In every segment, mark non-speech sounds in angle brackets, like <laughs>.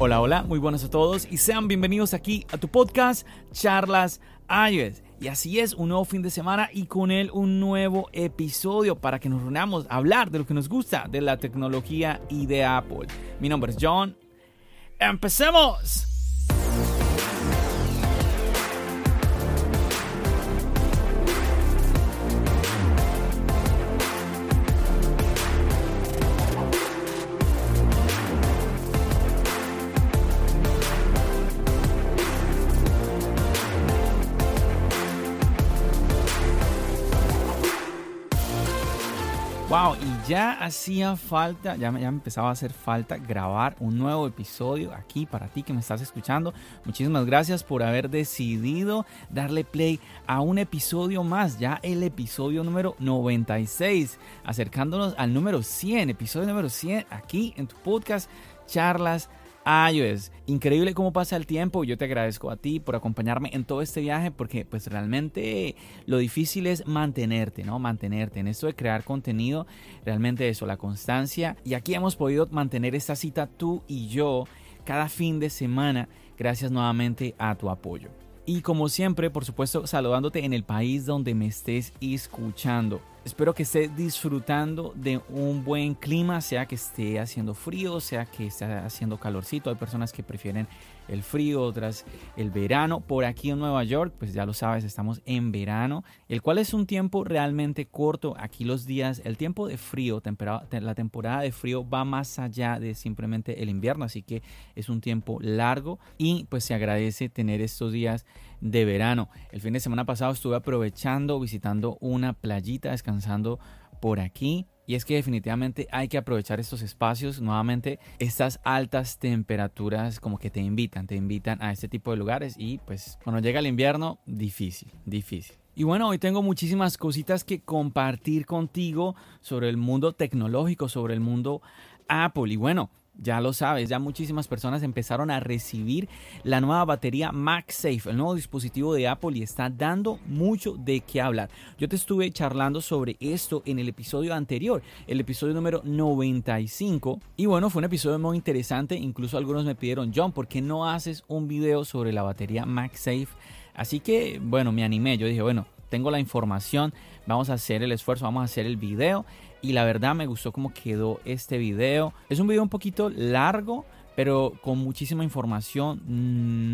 Hola, hola, muy buenos a todos y sean bienvenidos aquí a tu podcast Charlas iOS. Y así es, un nuevo fin de semana y con él un nuevo episodio para que nos reunamos a hablar de lo que nos gusta de la tecnología y de Apple. Mi nombre es John. ¡Empecemos! Ya hacía falta, ya, ya empezaba a hacer falta grabar un nuevo episodio aquí para ti que me estás escuchando. Muchísimas gracias por haber decidido darle play a un episodio más, ya el episodio número 96, acercándonos al número 100, episodio número 100 aquí en tu podcast Charlas iOS. Increíble cómo pasa el tiempo. Yo te agradezco a ti por acompañarme en todo este viaje porque pues realmente lo difícil es mantenerte, ¿no? Mantenerte en esto de crear contenido. Realmente eso, la constancia. Y aquí hemos podido mantener esta cita tú y yo cada fin de semana gracias nuevamente a tu apoyo. Y como siempre, por supuesto, saludándote en el país donde me estés escuchando. Espero que estés disfrutando de un buen clima, sea que esté haciendo frío, sea que esté haciendo calorcito. Hay personas que prefieren el frío, otras el verano. Por aquí en Nueva York, pues ya lo sabes, estamos en verano, el cual es un tiempo realmente corto. Aquí los días, el tiempo de frío, la temporada de frío va más allá de simplemente el invierno, así que es un tiempo largo y pues se agradece tener estos días de verano. El fin de semana pasado estuve aprovechando, visitando una playita, descansando por aquí. Y es que definitivamente hay que aprovechar estos espacios. Nuevamente, estas altas temperaturas como que te invitan, te invitan a este tipo de lugares. Y pues cuando llega el invierno, difícil, difícil. Y bueno, hoy tengo muchísimas cositas que compartir contigo sobre el mundo tecnológico, sobre el mundo Apple. Y bueno, ya lo sabes, ya muchísimas personas empezaron a recibir la nueva batería MagSafe, el nuevo dispositivo de Apple y está dando mucho de qué hablar. Yo te estuve charlando sobre esto en el episodio anterior, el episodio número 95 y bueno, fue un episodio muy interesante, incluso algunos me pidieron, John, ¿por qué no haces un video sobre la batería MagSafe? Así que bueno, me animé, yo dije, bueno, tengo la información, vamos a hacer el esfuerzo, vamos a hacer el video y la verdad me gustó cómo quedó este video. Es un video un poquito largo, pero con muchísima información,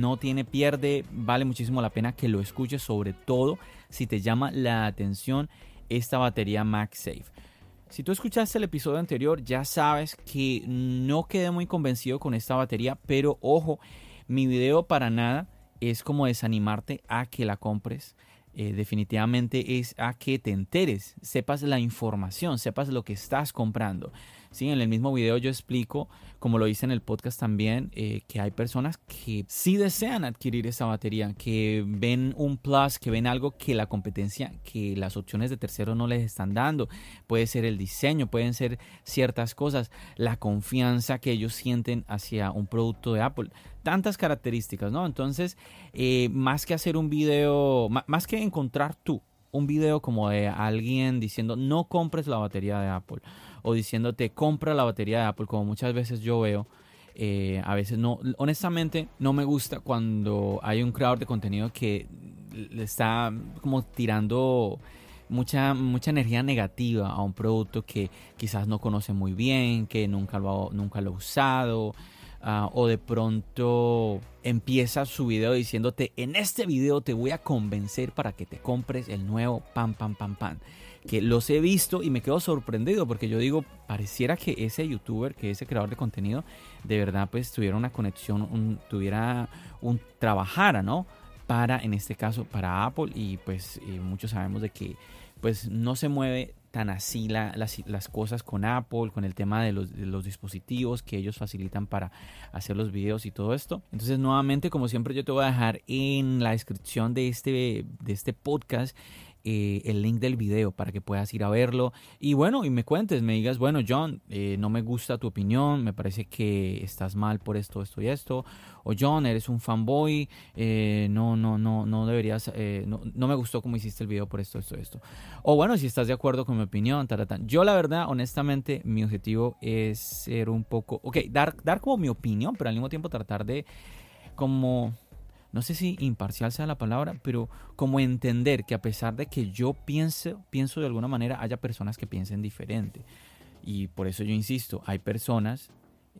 no tiene pierde, vale muchísimo la pena que lo escuches, sobre todo si te llama la atención esta batería MagSafe. Si tú escuchaste el episodio anterior, ya sabes que no quedé muy convencido con esta batería, pero ojo, mi video para nada es como desanimarte a que la compres. Eh, definitivamente es a que te enteres, sepas la información, sepas lo que estás comprando. ¿Sí? En el mismo video yo explico, como lo hice en el podcast también, eh, que hay personas que sí desean adquirir esa batería, que ven un plus, que ven algo que la competencia, que las opciones de tercero no les están dando. Puede ser el diseño, pueden ser ciertas cosas, la confianza que ellos sienten hacia un producto de Apple tantas características, ¿no? Entonces, eh, más que hacer un video, más que encontrar tú un video como de alguien diciendo no compres la batería de Apple o diciéndote compra la batería de Apple, como muchas veces yo veo. Eh, a veces no, honestamente no me gusta cuando hay un creador de contenido que le está como tirando mucha, mucha energía negativa a un producto que quizás no conoce muy bien, que nunca lo, nunca lo ha usado. Ah, o de pronto empieza su video diciéndote en este video te voy a convencer para que te compres el nuevo pan pan pan pan que los he visto y me quedo sorprendido porque yo digo, pareciera que ese youtuber, que ese creador de contenido, de verdad pues tuviera una conexión, tuviera un, trabajara, ¿no? Para, en este caso, para Apple y pues eh, muchos sabemos de que pues no se mueve tan así las, cosas con Apple, con el tema de los, de los, dispositivos que ellos facilitan para hacer los videos y todo esto. Entonces, nuevamente, como siempre, yo te voy a dejar en la descripción de este, de este podcast eh, el link del video para que puedas ir a verlo. Y bueno, y me cuentes, me digas, bueno, John, eh, no me gusta tu opinión, me parece que estás mal por esto, esto y esto. O John, eres un fanboy, eh, no, no, no, no deberías, no, no, me gustó cómo hiciste el video por esto, esto, esto. O bueno, si estás de acuerdo con mi opinión, taratán. Yo la verdad, honestamente, mi objetivo es ser un poco, ok, dar, dar como mi opinión, pero al mismo tiempo tratar de como no sé si imparcial sea la palabra, pero como entender que a pesar de que yo pienso, pienso de alguna manera, haya personas que piensen diferente. Y por eso yo insisto, hay personas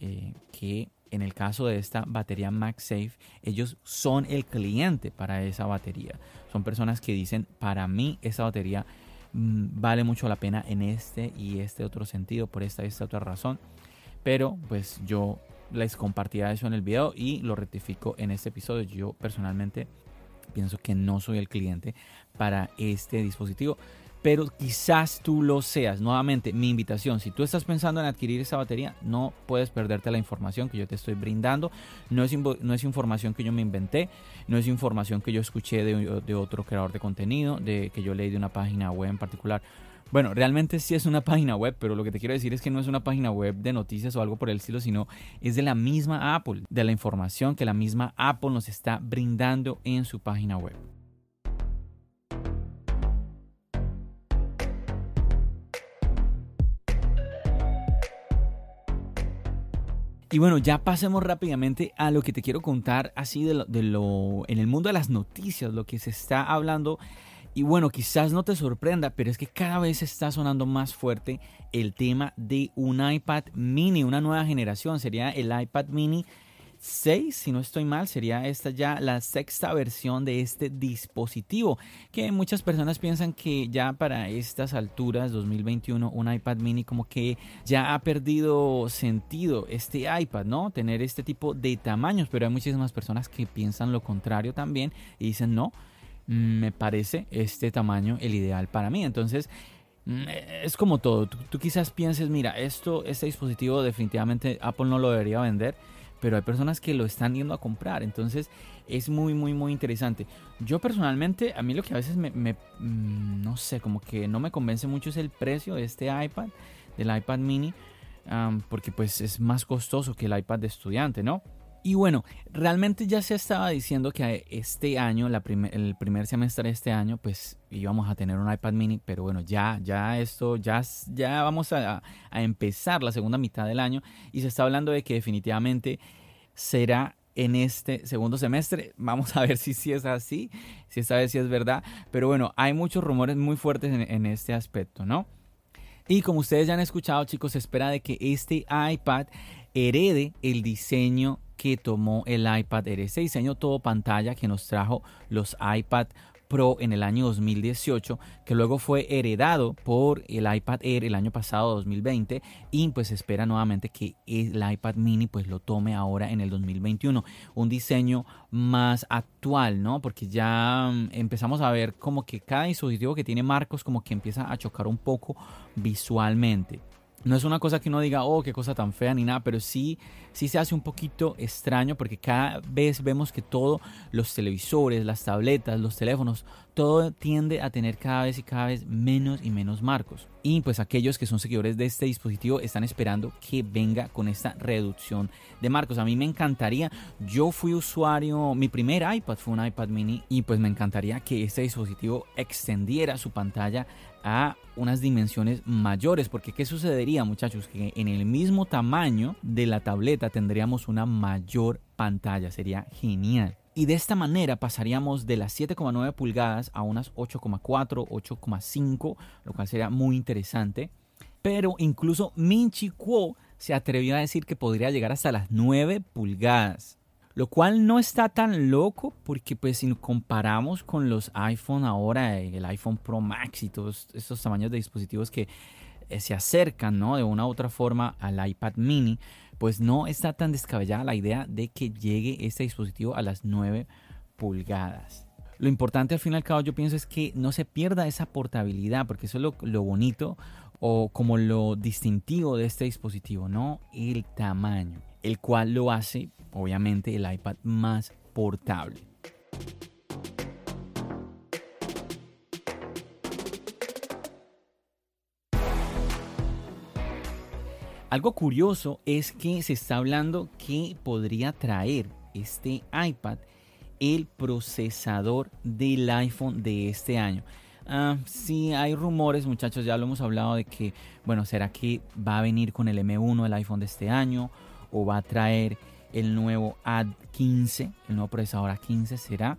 eh, que en el caso de esta batería MagSafe, ellos son el cliente para esa batería. Son personas que dicen, para mí esa batería mm, vale mucho la pena en este y este otro sentido, por esta y esta otra razón. Pero pues yo les compartía eso en el video y lo rectifico en este episodio. Yo personalmente pienso que no soy el cliente para este dispositivo. Pero quizás tú lo seas. Nuevamente, mi invitación, si tú estás pensando en adquirir esa batería, no puedes perderte la información que yo te estoy brindando. No es, no es información que yo me inventé, no es información que yo escuché de, de otro creador de contenido, de que yo leí de una página web en particular. Bueno, realmente sí es una página web, pero lo que te quiero decir es que no es una página web de noticias o algo por el estilo, sino es de la misma Apple, de la información que la misma Apple nos está brindando en su página web. Y bueno, ya pasemos rápidamente a lo que te quiero contar así de de lo en el mundo de las noticias, lo que se está hablando y bueno, quizás no te sorprenda, pero es que cada vez está sonando más fuerte el tema de un iPad mini, una nueva generación. Sería el iPad mini 6, si no estoy mal, sería esta ya la sexta versión de este dispositivo, que muchas personas piensan que ya para estas alturas, 2021, un iPad mini como que ya ha perdido sentido este iPad, ¿no? Tener este tipo de tamaños, pero hay muchísimas personas que piensan lo contrario también y dicen, no, me parece este tamaño el ideal para mí. Entonces, mm, es como todo. Tú, quizás pienses, mira, esto, este dispositivo definitivamente Apple no lo debería vender, pero hay personas que lo están yendo a comprar. Entonces, es muy, muy, muy interesante. Yo personalmente, a mí lo que a veces me, mm, no sé, como que no me convence mucho es el precio de este iPad, del iPad mini, porque pues es más costoso que el iPad de estudiante, ¿no? Y bueno, realmente ya se estaba diciendo que este año, el primer semestre de este año, pues íbamos a tener un iPad mini, pero bueno, ya, ya esto, ya, ya vamos a, empezar la segunda mitad del año y se está hablando de que definitivamente será en este segundo semestre. <laughs> Vamos a ver si, si es así, si esta vez sí es verdad. Pero bueno, hay muchos rumores muy fuertes en este aspecto, ¿no? Y como ustedes ya han escuchado, chicos, se espera de que este iPad herede el diseño que tomó el iPad Air, ese diseño todo pantalla que nos trajo los iPad Pro en el año 2018, que luego fue heredado por el iPad Air el año pasado 2020 y pues espera nuevamente que el iPad mini pues lo tome ahora en el 2021, un diseño más actual, ¿no? Porque ya mm, empezamos a ver como que cada dispositivo que tiene marcos como que empieza a chocar un poco visualmente. No es una cosa que uno diga, oh, qué cosa tan fea ni nada, pero sí, sí se hace un poquito extraño porque cada vez vemos que todos los televisores, las tabletas, los teléfonos, todo tiende a tener cada vez y cada vez menos y menos marcos. Y pues aquellos que son seguidores de este dispositivo están esperando que venga con esta reducción de marcos. A mí me encantaría, yo fui usuario, mi primer iPad fue un iPad mini y pues me encantaría que este dispositivo extendiera su pantalla a unas dimensiones mayores, porque ¿qué sucedería muchachos? Que en el mismo tamaño de la tableta tendríamos una mayor pantalla, sería genial. Y de esta manera pasaríamos de las 7,9 pulgadas a unas 8,4, 8,5, lo cual sería muy interesante. Pero incluso Minchi Kuo se atrevió a decir que podría llegar hasta las 9 pulgadas. Lo cual no está tan loco porque pues si comparamos con los iPhone ahora, el iPhone Pro Max y todos estos tamaños de dispositivos que eh, se acercan ¿no? de una u otra forma al iPad mini, pues no está tan descabellada la idea de que llegue este dispositivo a las 9 pulgadas. lo importante al fin y al cabo yo pienso es que no se pierda esa portabilidad, porque eso es lo, lo bonito o como lo distintivo de este dispositivo, no el tamaño, el cual lo hace obviamente el iPad más portable. Algo curioso es que se está hablando que podría traer este iPad el procesador del iPhone de este año. Ah, sí, hay rumores, muchachos, ya lo hemos hablado de que, bueno, ¿será que va a venir con el M1 el iPhone de este año? ¿O va a traer el nuevo A15, el nuevo procesador A15 será?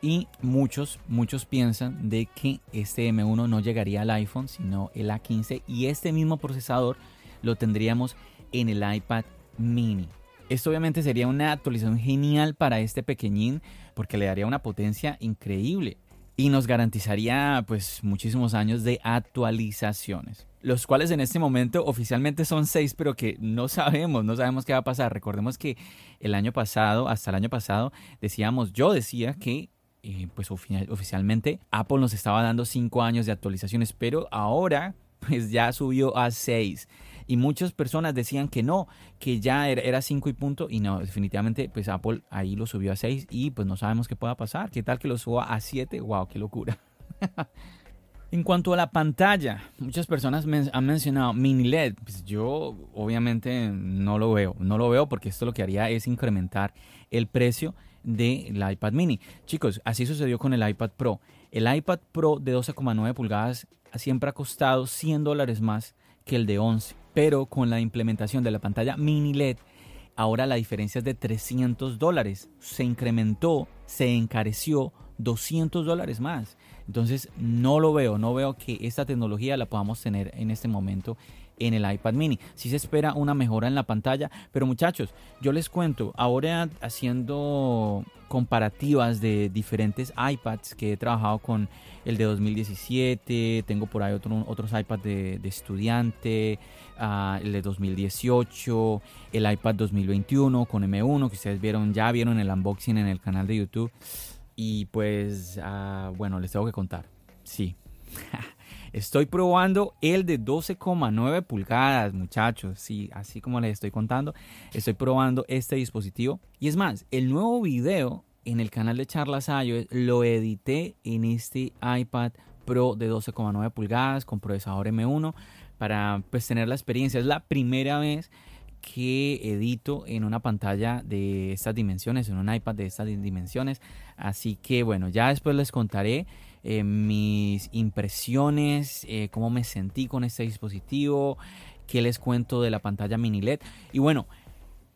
Y muchos, muchos piensan de que este M1 no llegaría al iPhone, sino el A15 y este mismo procesador lo tendríamos en el iPad mini. Esto obviamente sería una actualización genial para este pequeñín porque le daría una potencia increíble y nos garantizaría pues muchísimos años de actualizaciones. Los cuales en este momento oficialmente son seis, pero que no sabemos, no sabemos qué va a pasar. Recordemos que el año pasado, hasta el año pasado, decíamos, yo decía que eh, pues oficialmente Apple nos estaba dando cinco años de actualizaciones, pero ahora pues ya subió a seis y muchas personas decían que no, que ya era 5 y punto y no, definitivamente pues Apple ahí lo subió a 6 y pues no sabemos qué pueda pasar, qué tal que lo suba a 7, wow, qué locura. <laughs> En cuanto a la pantalla, muchas personas han mencionado mini LED. Pues yo obviamente no lo veo, no lo veo porque esto lo que haría es incrementar el precio del iPad mini. Chicos, así sucedió con el iPad Pro. El iPad Pro de 12,9 pulgadas siempre ha costado 100 dólares más que el de 11 pero con la implementación de la pantalla mini LED, ahora la diferencia es de 300 dólares. Se incrementó, se encareció 200 dólares más. Entonces no lo veo, no veo que esta tecnología la podamos tener en este momento en el iPad mini. Sí se espera una mejora en la pantalla, pero muchachos, yo les cuento, ahora haciendo comparativas de diferentes iPads que he trabajado con el de 2017, tengo por ahí otros iPads de, estudiante, ah, el de 2018, el iPad 2021 con M1 que ustedes vieron, ya vieron el unboxing en el canal de YouTube. Y pues, ah, bueno, les tengo que contar. Sí. <laughs> Estoy probando el de 12,9 pulgadas, muchachos. Sí, así como les estoy contando, estoy probando este dispositivo. Y es más, el nuevo video en el canal de Charlas iOS lo edité en este iPad Pro de 12,9 pulgadas con procesador M1 para pues tener la experiencia. Es la primera vez que edito en una pantalla de estas dimensiones, en un iPad de estas dimensiones. Así que bueno, ya después les contaré eh, mis impresiones, eh, cómo me sentí con este dispositivo, qué les cuento de la pantalla mini LED. Y bueno,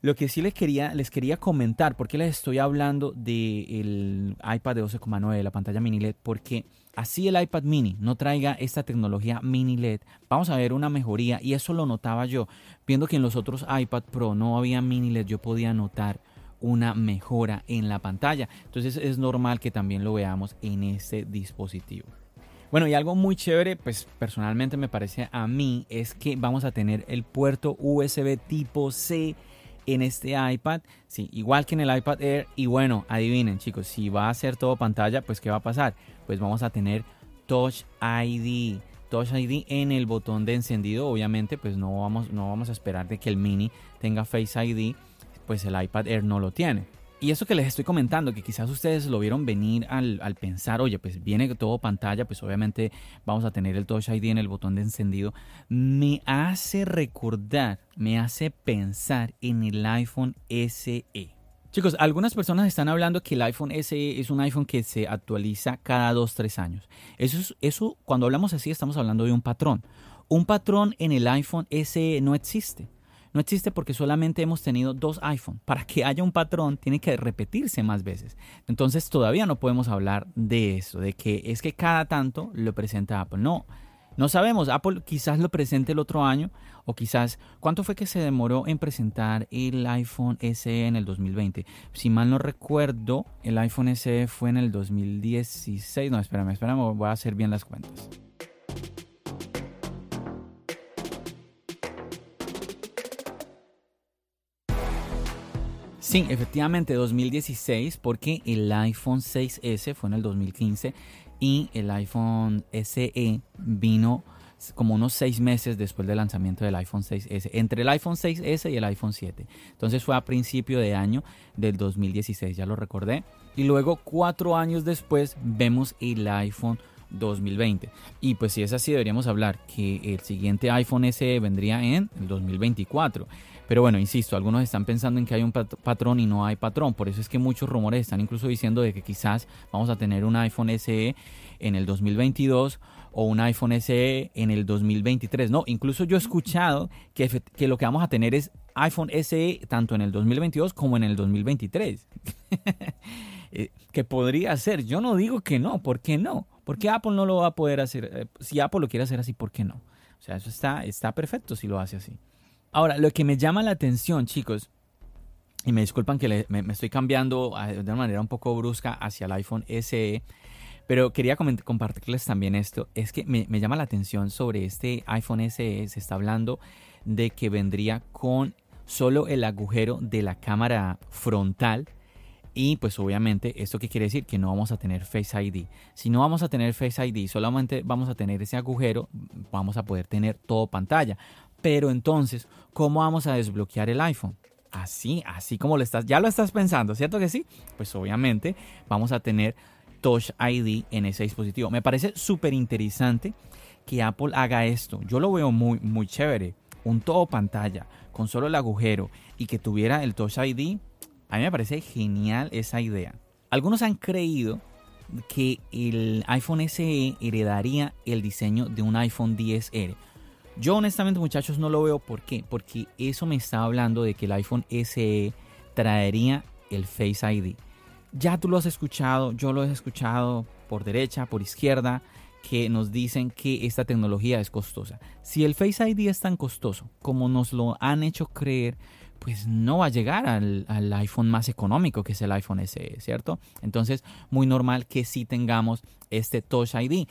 lo que sí les quería, les quería comentar, ¿por qué les estoy hablando del iPad de 12,9, de la pantalla mini LED? Porque así el iPad mini no traiga esta tecnología mini LED, vamos a ver una mejoría y eso lo notaba yo. Viendo que en los otros iPad Pro no había mini LED, yo podía notar una mejora en la pantalla. Entonces es normal que también lo veamos en este dispositivo. Bueno, y algo muy chévere, pues personalmente me parece a mí, es que vamos a tener el puerto USB tipo C en este iPad, sí, igual que en el iPad Air. Y bueno, adivinen chicos, si va a ser todo pantalla, pues ¿qué va a pasar? Pues vamos a tener Touch ID. Touch ID en el botón de encendido, obviamente, pues no vamos, no vamos a esperar de que el mini tenga Face ID, pues el iPad Air no lo tiene. Y eso que les estoy comentando, que quizás ustedes lo vieron venir al, pensar, oye, pues viene todo pantalla, pues obviamente vamos a tener el Touch ID en el botón de encendido, me hace recordar, me hace pensar en el iPhone SE. Chicos, algunas personas están hablando que el iPhone SE es un iPhone que se actualiza cada 2-3 años. Eso, eso, cuando hablamos así, estamos hablando de un patrón. Un patrón en el iPhone SE no existe. No existe porque solamente hemos tenido dos iPhone. Para que haya un patrón tiene que repetirse más veces. Entonces todavía no podemos hablar de eso, de que es que cada tanto lo presenta Apple. No, no sabemos. Apple quizás lo presente el otro año o quizás... ¿Cuánto fue que se demoró en presentar el iPhone SE en el 2020? Si mal no recuerdo, el iPhone SE fue en el 2016. No, espérame, espérame, voy a hacer bien las cuentas. Sí, efectivamente, 2016, porque el iPhone 6S fue en el 2015 y el iPhone SE vino como unos seis meses después del lanzamiento del iPhone 6S, entre el iPhone 6S y el iPhone 7. Entonces fue a principio de año del 2016, ya lo recordé. Y luego cuatro años después vemos el iPhone 2020. Y pues si es así, deberíamos hablar que el siguiente iPhone SE vendría en el 2024. Pero bueno, insisto, algunos están pensando en que hay un patrón y no hay patrón. Por eso es que muchos rumores están incluso diciendo de que quizás vamos a tener un iPhone SE en el 2022 o un iPhone SE en el 2023. No, incluso yo he escuchado que, que lo que vamos a tener es iPhone SE tanto en el 2022 como en el 2023. <laughs> Eh, que podría ser. Yo no digo que no. ¿Por qué no? ¿Por qué Apple no lo va a poder hacer? Eh, si Apple lo quiere hacer así, ¿por qué no? O sea, eso está, está perfecto si lo hace así. Ahora, lo que me llama la atención, chicos, y me disculpan que me, estoy cambiando de una manera un poco brusca hacia el iPhone SE, pero quería compartirles también esto, es que me, llama la atención sobre este iPhone SE, se está hablando de que vendría con solo el agujero de la cámara frontal y pues obviamente, ¿esto qué quiere decir? Que no vamos a tener Face ID. Si no vamos a tener Face ID, solamente vamos a tener ese agujero, vamos a poder tener todo pantalla. Pero entonces, ¿cómo vamos a desbloquear el iPhone? Así, así como lo estás, ya lo estás pensando, ¿cierto que sí? Pues obviamente vamos a tener Touch ID en ese dispositivo. Me parece súper interesante que Apple haga esto. Yo lo veo muy, muy chévere. Un todo pantalla con solo el agujero y que tuviera el Touch ID. A mí me parece genial esa idea. Algunos han creído que el iPhone SE heredaría el diseño de un iPhone 10R. Yo honestamente muchachos no lo veo. ¿Por qué? Porque eso me está hablando de que el iPhone SE traería el Face ID. Ya tú lo has escuchado, yo lo he escuchado por derecha, por izquierda, que nos dicen que esta tecnología es costosa. Si el Face ID es tan costoso como nos lo han hecho creer, pues no va a llegar al, iPhone más económico que es el iPhone SE, ¿cierto? Entonces, muy normal que sí tengamos este Touch ID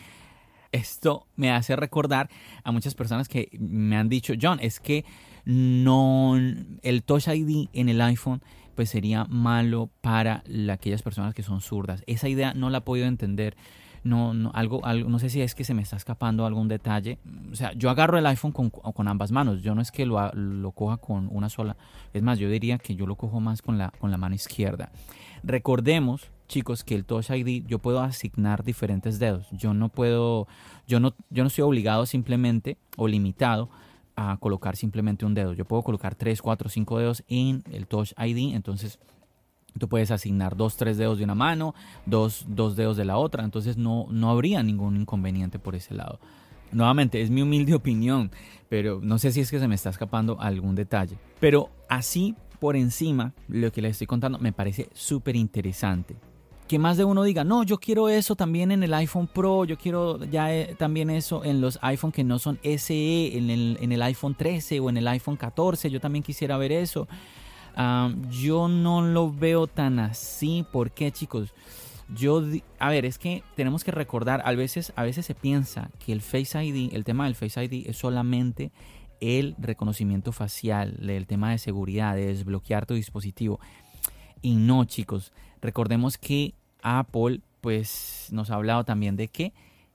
esto me hace recordar a muchas personas que me han dicho, John, es que no el Touch ID en el iPhone pues sería malo para aquellas personas que son zurdas. Esa idea no la he podido entender. No, no, algo, algo, no sé si es que se me está escapando algún detalle. O sea, yo agarro el iPhone con, con ambas manos. Yo no es que lo, lo, coja con una sola. Es más, yo diría que yo lo cojo más con la, con la mano izquierda. Recordemos chicos, que el Touch ID yo puedo asignar diferentes dedos. Yo no puedo, yo no, yo no estoy obligado simplemente o limitado a colocar simplemente un dedo. Yo puedo colocar 3, 4, 5 dedos en el Touch ID. Entonces, tú puedes asignar dos, tres dedos de una mano, dos, dos dedos de la otra. Entonces, no, no habría ningún inconveniente por ese lado. Nuevamente, es mi humilde <laughs> opinión, pero no sé si es que se me está escapando algún detalle. Pero así por encima, lo que les estoy contando me parece súper interesante que más de uno diga, no, yo quiero eso también en el iPhone Pro, yo quiero ya eh, también eso en los iPhone que no son SE, en el, en el iPhone 13 o en el iPhone 14, yo también quisiera ver eso. Yo no lo veo tan así, ¿por qué chicos? Yo, a ver, es que tenemos que recordar, a veces, a veces se piensa que el Face ID, el tema del Face ID es solamente el reconocimiento facial, el tema de seguridad, de desbloquear tu dispositivo. Y no, chicos, Recordemos que Apple pues nos ha hablado también de qué?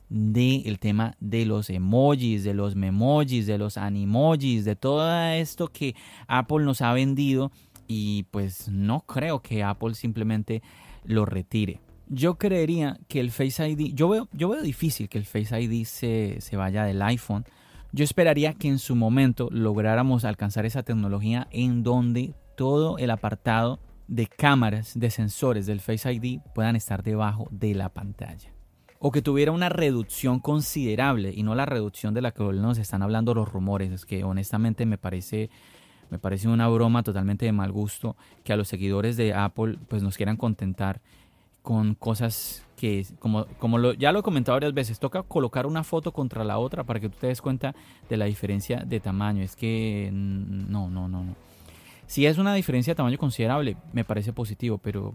De el tema de los emojis, de los memojis, de los animojis, de todo esto que Apple nos ha vendido y pues no creo que Apple simplemente lo retire. Yo creería que el Face ID, yo veo, yo veo difícil que el Face ID se, se vaya del iPhone. Yo esperaría que en su momento lográramos alcanzar esa tecnología en donde todo el apartado de cámaras, de sensores del Face ID puedan estar debajo de la pantalla. O que tuviera una reducción considerable y no la reducción de la que nos están hablando los rumores. Es que honestamente me parece, me parece una broma totalmente de mal gusto que a los seguidores de Apple pues nos quieran contentar con cosas que, como, como ya lo he comentado varias veces, toca colocar una foto contra la otra para que tú te des cuenta de la diferencia de tamaño. Es que no, no, no, no. Si es una diferencia de tamaño considerable, me parece positivo, pero...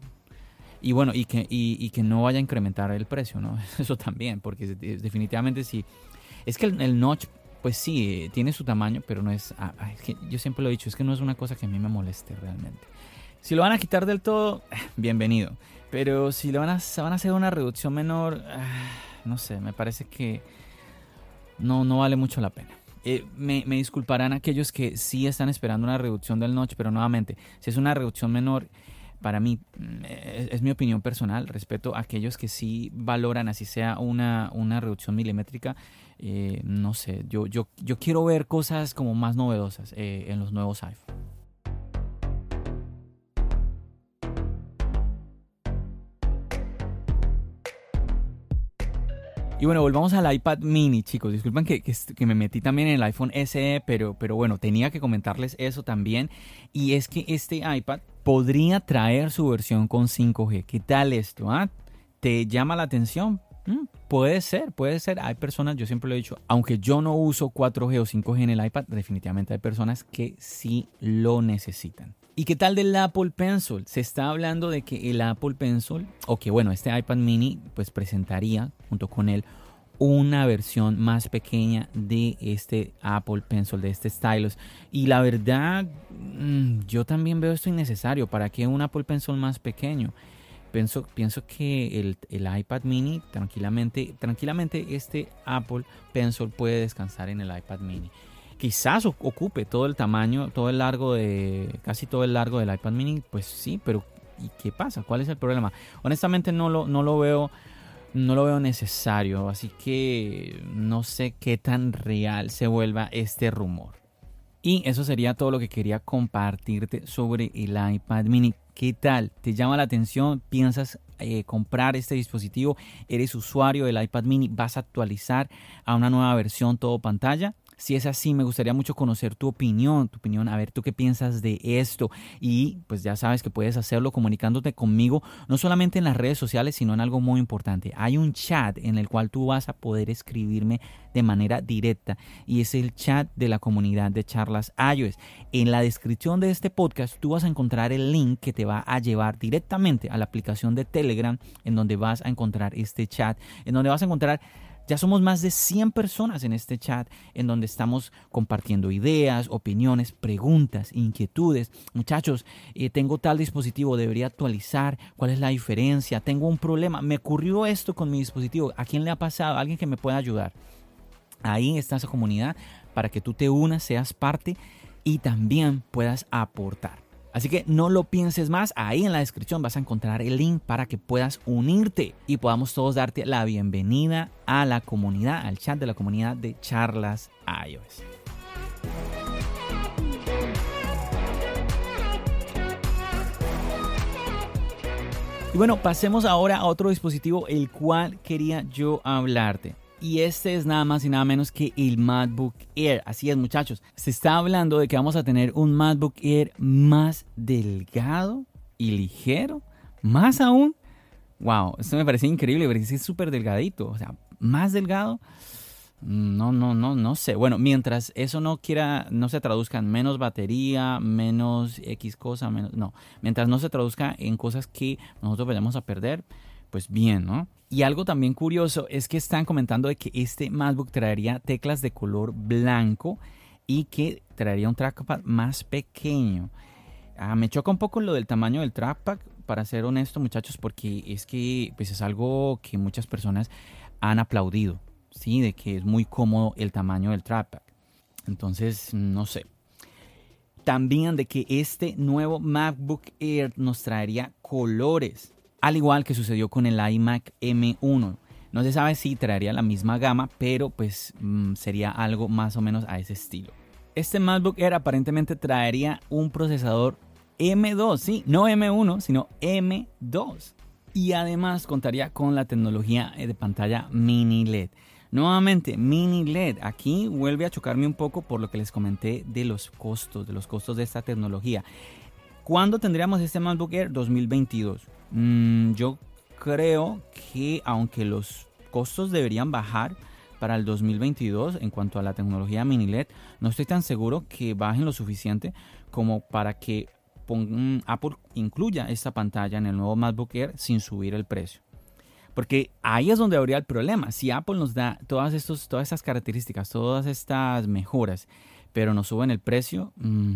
Y bueno, y que, y, que no vaya a incrementar el precio, ¿no? <laughs> Eso también, porque definitivamente sí. Es que el, notch, pues sí, eh, tiene su tamaño, pero no es, ah, ah, es que yo siempre lo he dicho, es que no es una cosa que a mí me moleste realmente. Si lo van a quitar del todo, bienvenido. Pero si lo van a, van a hacer una reducción menor, ah, no sé, me parece que no, no vale mucho la pena. Eh, me, disculparán aquellos que sí están esperando una reducción del noche, pero nuevamente, si es una reducción menor, para mí, mm, es, mi opinión personal, respeto a aquellos que sí valoran, así sea una, una reducción milimétrica, eh, no sé, yo, yo, yo quiero ver cosas como más novedosas eh, en los nuevos iPhone. Y bueno, volvamos al iPad mini, chicos. Disculpen que, que, me metí también en el iPhone SE, pero, pero bueno, tenía que comentarles eso también. Y es que este iPad podría traer su versión con 5G. ¿Qué tal esto? Ah? ¿Te llama la atención? Mm, puede ser, puede ser. Hay personas, yo siempre lo he dicho, aunque yo no uso 4G o 5G en el iPad, definitivamente hay personas que sí lo necesitan. ¿Y qué tal del Apple Pencil? Se está hablando de que el Apple Pencil, o que bueno, este iPad mini, pues presentaría junto con él una versión más pequeña de este Apple Pencil, de este stylus. Y la verdad, mm, yo también veo esto innecesario. ¿Para qué un Apple Pencil más pequeño? Pienso, pienso que el, el, iPad mini, tranquilamente, tranquilamente este Apple Pencil puede descansar en el iPad mini quizás ocupe todo el tamaño, todo el largo de, casi todo el largo del iPad mini, pues sí, pero ¿y qué pasa? ¿Cuál es el problema? Honestamente no lo, no lo veo, no lo veo necesario, así que no sé qué tan real se vuelva este rumor. Y eso sería todo lo que quería compartirte sobre el iPad mini. ¿Qué tal? ¿Te llama la atención? ¿Piensas eh, comprar este dispositivo? ¿Eres usuario del iPad mini? ¿Vas a actualizar a una nueva versión todo pantalla? Si es así, me gustaría mucho conocer tu opinión, tu opinión, a ver tú qué piensas de esto. Y pues ya sabes que puedes hacerlo comunicándote conmigo, no solamente en las redes sociales, sino en algo muy importante. Hay un chat en el cual tú vas a poder escribirme de manera directa y es el chat de la comunidad de charlas iOS. En la descripción de este podcast tú vas a encontrar el link que te va a llevar directamente a la aplicación de Telegram en donde vas a encontrar este chat, en donde vas a encontrar ya somos más de 100 personas en este chat en donde estamos compartiendo ideas, opiniones, preguntas, inquietudes. Muchachos, eh, tengo tal dispositivo, debería actualizar, cuál es la diferencia, tengo un problema, me ocurrió esto con mi dispositivo, ¿a quién le ha pasado? ¿Alguien que me pueda ayudar? Ahí está esa comunidad para que tú te unas, seas parte y también puedas aportar. Así que no lo pienses más, ahí en la descripción vas a encontrar el link para que puedas unirte y podamos todos darte la bienvenida a la comunidad, al chat de la comunidad de charlas iOS. Y bueno, pasemos ahora a otro dispositivo el cual quería yo hablarte. Y este es nada más y nada menos que el MacBook Air. Así es, muchachos. Se está hablando de que vamos a tener un MacBook Air más delgado y ligero. Más aún. Wow, esto me parece increíble, porque es súper delgadito. O sea, más delgado. No, no, no, no sé. Bueno, mientras eso no quiera, no se traduzca en menos batería, menos X cosa, menos. No. Mientras no se traduzca en cosas que nosotros vayamos a perder, pues bien, ¿no? Y algo también curioso es que están comentando de que este MacBook traería teclas de color blanco y que traería un trackpad más pequeño. Ah, me choca un poco lo del tamaño del trackpad, para ser honesto muchachos, porque es que pues es algo que muchas personas han aplaudido, ¿sí? De que es muy cómodo el tamaño del trackpad. Entonces, no sé. También de que este nuevo MacBook Air nos traería colores al igual que sucedió con el iMac M1. No se sabe si traería la misma gama, pero pues mm, sería algo más o menos a ese estilo. Este MacBook Air aparentemente traería un procesador M2, sí, no M1, sino M2. Y además contaría con la tecnología de pantalla mini LED. Nuevamente, mini LED. Aquí vuelve a chocarme un poco por lo que les comenté de los costos, de los costos de esta tecnología. ¿Cuándo tendríamos este MacBook Air? 2022. Mm, yo creo que aunque los costos deberían bajar para el 2022 en cuanto a la tecnología mini LED, no estoy tan seguro que bajen lo suficiente como para que mm, Apple incluya esta pantalla en el nuevo MacBook Air sin subir el precio. Porque ahí es donde habría el problema. Si Apple nos da todas, estas características, todas estas mejoras, pero nos suben el precio, mm,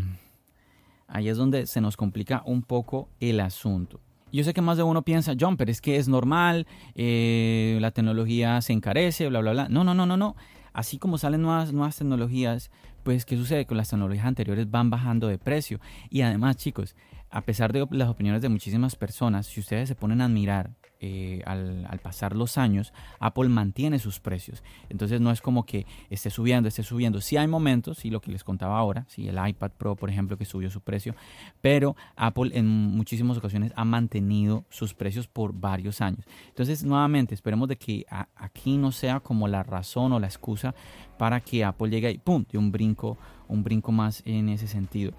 ahí es donde se nos complica un poco el asunto. Yo sé que más de uno piensa, John, es que es normal, eh, la tecnología se encarece, bla, bla, bla. No, no, no, no, no. Así como salen nuevas, nuevas tecnologías, pues ¿qué sucede? Que las tecnologías anteriores van bajando de precio. Y además, chicos, a pesar de las opiniones de muchísimas personas, si ustedes se ponen a admirar eh, al, pasar los años, Apple mantiene sus precios. Entonces no es como que esté subiendo, esté subiendo. Sí hay momentos, sí lo que les contaba ahora, sí el iPad Pro, por ejemplo, que subió su precio, pero Apple en muchísimas ocasiones ha mantenido sus precios por varios años. Entonces, nuevamente, esperemos de que aquí no sea como la razón o la excusa para que Apple llegue y ¡pum! de un brinco, un brinco más en ese sentido.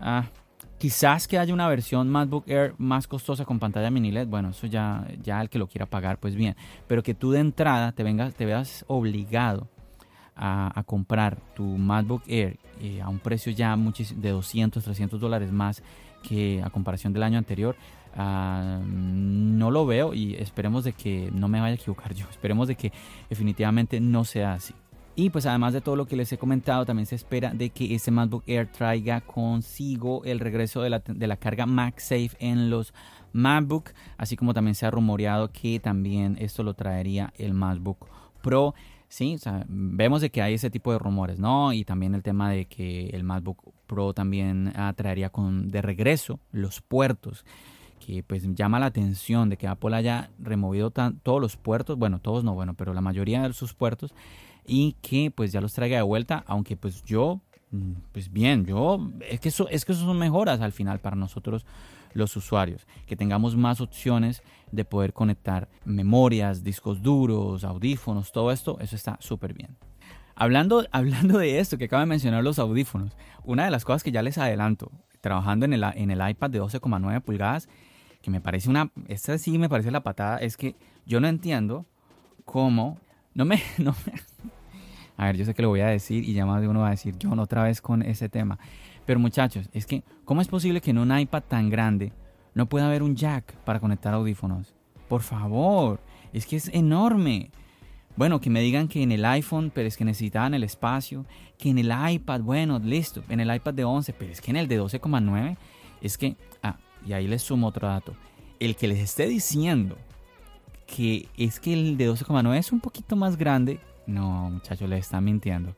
Ah, Quizás que haya una versión MacBook Air más costosa con pantalla mini LED, bueno, eso ya, ya el que lo quiera pagar, pues bien. Pero que tú de entrada te, vengas, te veas obligado a, comprar tu MacBook Air eh, a un precio ya de 200, 300 dólares más que a comparación del año anterior, ah, no lo veo y esperemos de que no me vaya a equivocar <laughs> yo. Esperemos de que definitivamente no sea así. Y pues además de todo lo que les he comentado, también se espera de que este MacBook Air traiga consigo el regreso de la, de la carga MagSafe en los MacBook, así como también se ha rumoreado que también esto lo traería el MacBook Pro. Sí, vemos de que hay ese tipo de rumores, ¿no? Y también el tema de que el MacBook Pro también ah, traería con, de regreso los puertos que pues llama la atención de que Apple haya removido todos los puertos, bueno, todos no, bueno, pero la mayoría de sus puertos y que pues ya los traiga de vuelta, aunque pues yo, mm, pues bien, yo, es que eso, es que eso son mejoras al final para nosotros los usuarios, que tengamos más opciones de poder conectar memorias, discos duros, audífonos, todo esto, eso está súper bien. Hablando, <laughs> hablando de esto que acaba de mencionar los audífonos, una de las cosas que ya les adelanto, trabajando en el, en el iPad de 12,9 pulgadas, que me parece una, esta sí me parece la patada, es que yo no entiendo cómo, no me, <laughs> no me, a ver, yo sé que lo voy a decir y ya más de uno va a decir, John, otra vez con ese tema. Pero muchachos, es que, ¿cómo es posible que en un iPad tan grande no pueda haber un jack para conectar audífonos? Por favor, es que es enorme. Bueno, que me digan que en el iPhone, pero es que necesitaban el espacio. Que en el iPad, bueno, listo. En el iPad de 11, pero es que en el de 12,9, es que, ah, y ahí les sumo otro dato. El que les esté diciendo que es que el de 12,9 es un poquito más grande, no, muchachos, le están mintiendo.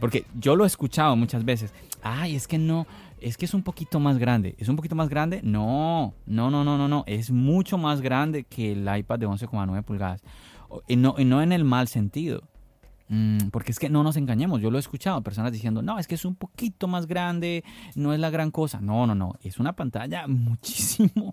Porque yo lo he escuchado muchas veces. Ay, es que no, es que es un poquito más grande. ¿Es un poquito más grande? No, no, no, no, no, no. Es mucho más grande que el iPad de 11,9 pulgadas. Y no, y no en el mal sentido. Mm, porque es que no nos engañemos, yo lo he escuchado, personas diciendo, no, es que es un poquito más grande, no es la gran cosa. No, no, no, es una pantalla <laughs> muchísimo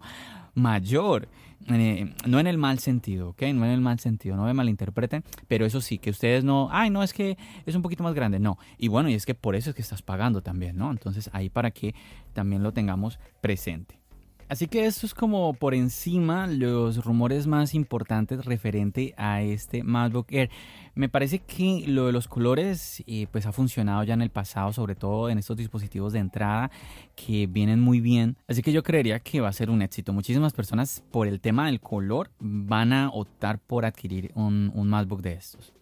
mayor. Eh, no en el mal sentido, ¿ok? No en el mal sentido, no me malinterpreten, pero eso sí, que ustedes no, ay, no, es que es un poquito más grande, no. Y bueno, y es que por eso es que estás pagando también, ¿no? Entonces ahí para que también lo tengamos presente. Así que esto es como por encima los rumores más importantes referente a este MacBook Air. Me parece que lo de los colores eh, pues ha funcionado ya en el pasado, sobre todo en estos dispositivos de entrada que vienen muy bien. Así que yo creería que va a ser un éxito. Muchísimas personas por el tema del color van a optar por adquirir un, un MacBook de estos.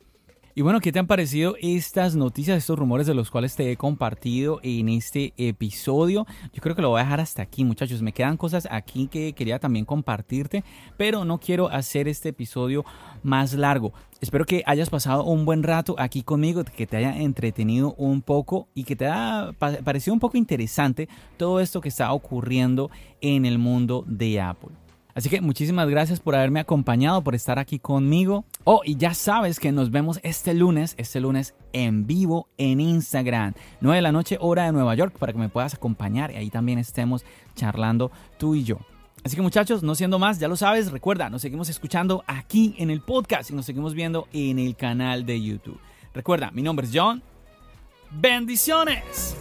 Y bueno, ¿qué te han parecido estas noticias, estos rumores de los cuales te he compartido en este episodio? Yo creo que lo voy a dejar hasta aquí, muchachos. Me quedan cosas aquí que quería también compartirte, pero no quiero hacer este episodio más largo. Espero que hayas pasado un buen rato aquí conmigo, que te haya entretenido un poco y que te haya parecido un poco interesante todo esto que está ocurriendo en el mundo de Apple. Así que muchísimas gracias por haberme acompañado, por estar aquí conmigo. Oh, y ya sabes que nos vemos este lunes, este lunes en vivo en Instagram, 9 de la noche hora de Nueva York, para que me puedas acompañar y ahí también estemos charlando tú y yo. Así que muchachos, no siendo más, ya lo sabes, recuerda, nos seguimos escuchando aquí en el podcast y nos seguimos viendo en el canal de YouTube. Recuerda, mi nombre es John. Bendiciones.